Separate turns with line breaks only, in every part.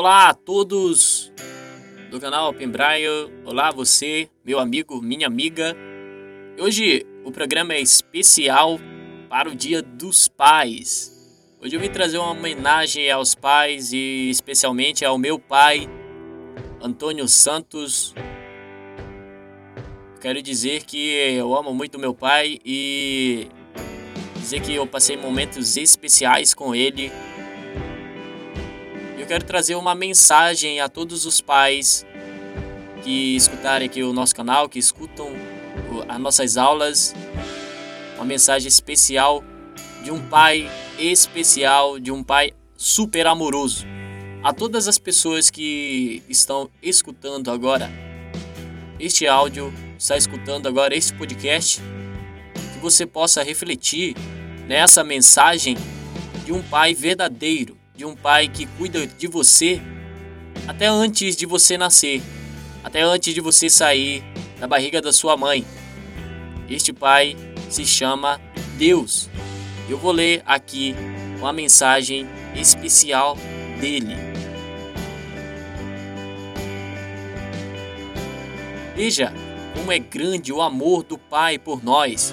Olá a todos do canal Open Braille. Olá você, meu amigo, minha amiga. Hoje o programa é especial para o Dia dos Pais. Hoje eu vim trazer uma homenagem aos pais e especialmente ao meu pai, Antônio Santos. Quero dizer que eu amo muito meu pai e dizer que eu passei momentos especiais com ele quero trazer uma mensagem a todos os pais que escutarem aqui o nosso canal, que escutam as nossas aulas. Uma mensagem especial de um pai especial, de um pai super amoroso. A todas as pessoas que estão escutando agora este áudio, está escutando agora este podcast, que você possa refletir nessa mensagem de um pai verdadeiro, de um pai que cuida de você até antes de você nascer, até antes de você sair da barriga da sua mãe. Este pai se chama Deus. Eu vou ler aqui uma mensagem especial dele. Veja como é grande o amor do Pai por nós.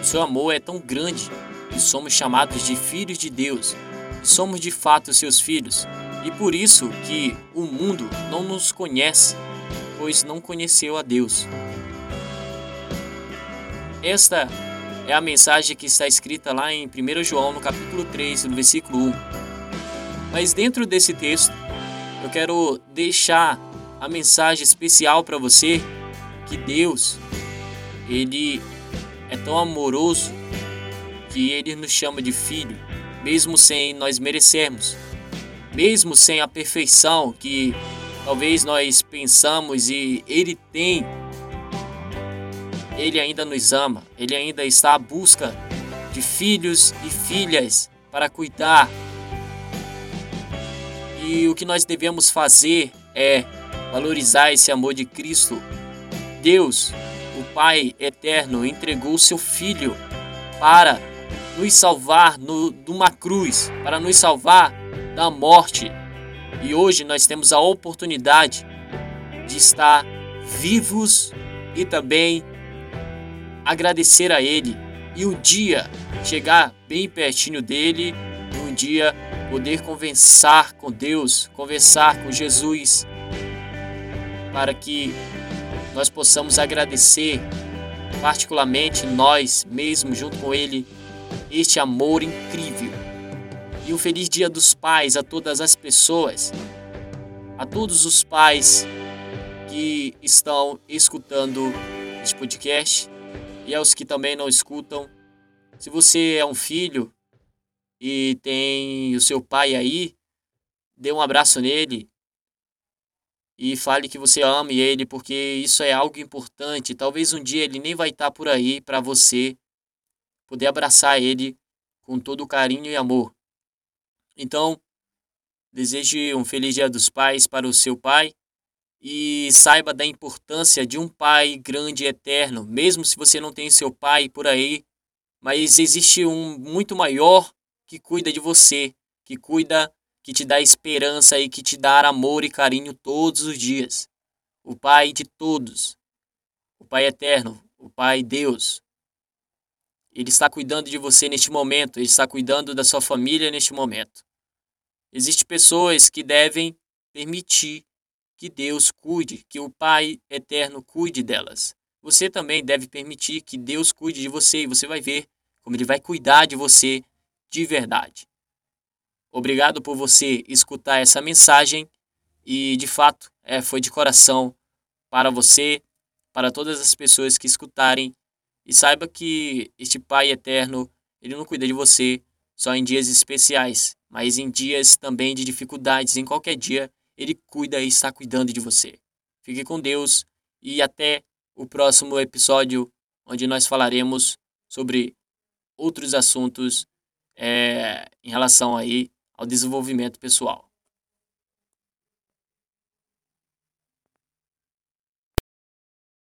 O seu amor é tão grande que somos chamados de filhos de Deus somos de fato seus filhos, e por isso que o mundo não nos conhece, pois não conheceu a Deus. Esta é a mensagem que está escrita lá em 1 João, no capítulo 3, no versículo 1. Mas dentro desse texto, eu quero deixar a mensagem especial para você que Deus, ele é tão amoroso que ele nos chama de filho mesmo sem nós merecermos, mesmo sem a perfeição que talvez nós pensamos e Ele tem, Ele ainda nos ama, Ele ainda está à busca de filhos e filhas para cuidar. E o que nós devemos fazer é valorizar esse amor de Cristo. Deus, o Pai eterno, entregou seu Filho para nos salvar no, de uma cruz, para nos salvar da morte. E hoje nós temos a oportunidade de estar vivos e também agradecer a Ele e um dia chegar bem pertinho dele e um dia poder conversar com Deus, conversar com Jesus, para que nós possamos agradecer, particularmente nós mesmo junto com Ele, este amor incrível. E um feliz Dia dos Pais a todas as pessoas, a todos os pais que estão escutando este podcast e aos que também não escutam. Se você é um filho e tem o seu pai aí, dê um abraço nele e fale que você ama ele, porque isso é algo importante. Talvez um dia ele nem vai estar por aí para você poder abraçar ele com todo o carinho e amor. Então, deseje um feliz Dia dos Pais para o seu pai e saiba da importância de um pai grande e eterno, mesmo se você não tem seu pai por aí, mas existe um muito maior que cuida de você, que cuida, que te dá esperança e que te dá amor e carinho todos os dias. O Pai de todos, o Pai eterno, o Pai Deus, ele está cuidando de você neste momento, ele está cuidando da sua família neste momento. Existem pessoas que devem permitir que Deus cuide, que o Pai eterno cuide delas. Você também deve permitir que Deus cuide de você e você vai ver como ele vai cuidar de você de verdade. Obrigado por você escutar essa mensagem e de fato é, foi de coração para você, para todas as pessoas que escutarem e saiba que este Pai eterno, ele não cuida de você só em dias especiais, mas em dias também de dificuldades. Em qualquer dia, ele cuida e está cuidando de você. Fique com Deus e até o próximo episódio, onde nós falaremos sobre outros assuntos é, em relação aí ao desenvolvimento pessoal.